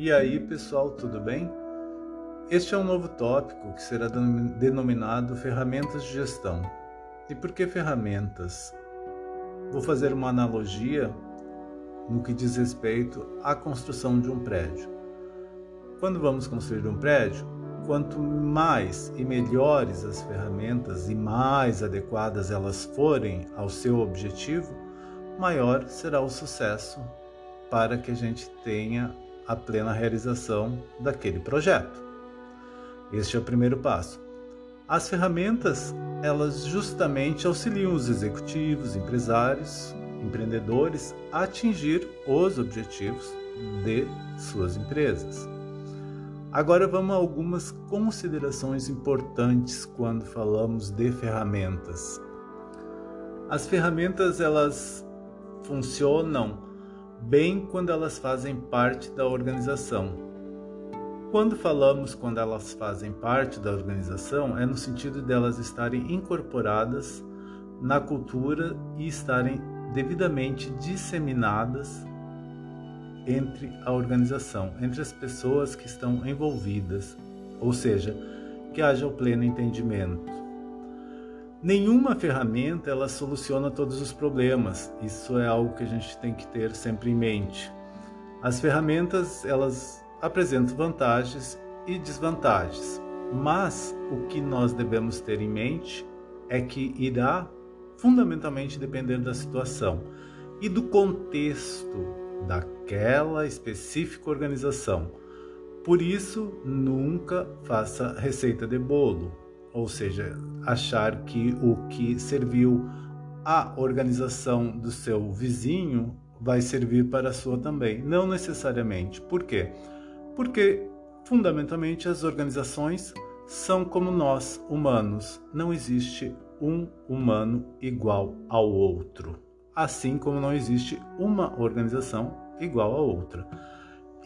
E aí, pessoal, tudo bem? Este é um novo tópico que será denominado ferramentas de gestão. E por que ferramentas? Vou fazer uma analogia no que diz respeito à construção de um prédio. Quando vamos construir um prédio, quanto mais e melhores as ferramentas e mais adequadas elas forem ao seu objetivo, maior será o sucesso para que a gente tenha a plena realização daquele projeto. Este é o primeiro passo. As ferramentas, elas justamente auxiliam os executivos, empresários, empreendedores a atingir os objetivos de suas empresas. Agora vamos a algumas considerações importantes quando falamos de ferramentas. As ferramentas elas funcionam bem quando elas fazem parte da organização. Quando falamos quando elas fazem parte da organização, é no sentido delas estarem incorporadas na cultura e estarem devidamente disseminadas entre a organização, entre as pessoas que estão envolvidas, ou seja, que haja o pleno entendimento. Nenhuma ferramenta ela soluciona todos os problemas. Isso é algo que a gente tem que ter sempre em mente. As ferramentas elas apresentam vantagens e desvantagens, mas o que nós devemos ter em mente é que irá fundamentalmente depender da situação e do contexto daquela específica organização. Por isso, nunca faça receita de bolo ou seja, achar que o que serviu à organização do seu vizinho vai servir para a sua também. Não necessariamente. Por quê? Porque fundamentalmente as organizações são como nós, humanos. Não existe um humano igual ao outro. Assim como não existe uma organização igual a outra.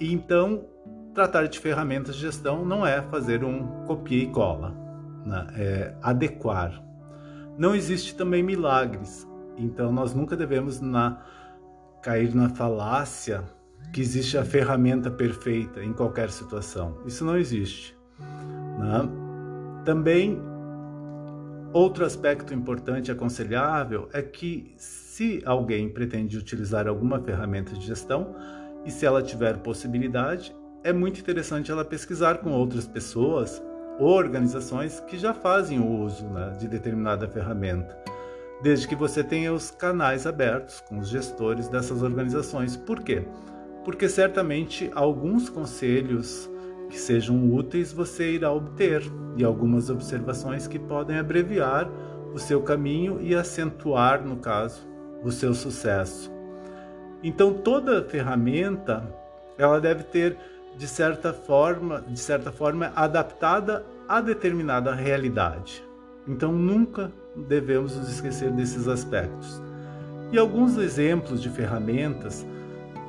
Então, tratar de ferramentas de gestão não é fazer um copia e cola né, é, adequar. Não existe também milagres, então nós nunca devemos na, cair na falácia que existe a ferramenta perfeita em qualquer situação. Isso não existe. Né? Também outro aspecto importante e aconselhável é que se alguém pretende utilizar alguma ferramenta de gestão e se ela tiver possibilidade, é muito interessante ela pesquisar com outras pessoas organizações que já fazem uso né, de determinada ferramenta, desde que você tenha os canais abertos com os gestores dessas organizações. Por quê? Porque certamente alguns conselhos que sejam úteis você irá obter e algumas observações que podem abreviar o seu caminho e acentuar, no caso, o seu sucesso. Então toda ferramenta ela deve ter de certa forma, de certa forma adaptada a determinada realidade. Então nunca devemos nos esquecer desses aspectos. E alguns exemplos de ferramentas,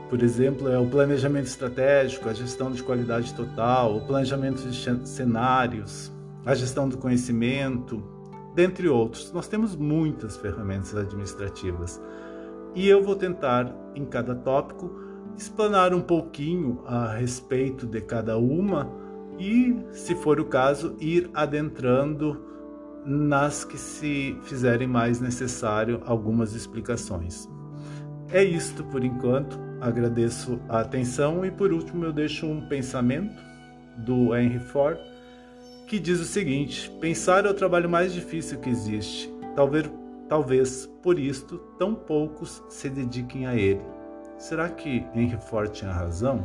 por exemplo, é o planejamento estratégico, a gestão de qualidade total, o planejamento de cenários, a gestão do conhecimento, dentre outros. Nós temos muitas ferramentas administrativas. E eu vou tentar, em cada tópico, explanar um pouquinho a respeito de cada uma e, se for o caso, ir adentrando nas que se fizerem mais necessário algumas explicações. É isto por enquanto. Agradeço a atenção e por último eu deixo um pensamento do Henry Ford que diz o seguinte: pensar é o trabalho mais difícil que existe. Talvez, talvez por isto tão poucos se dediquem a ele. Será que Henry Ford tinha razão?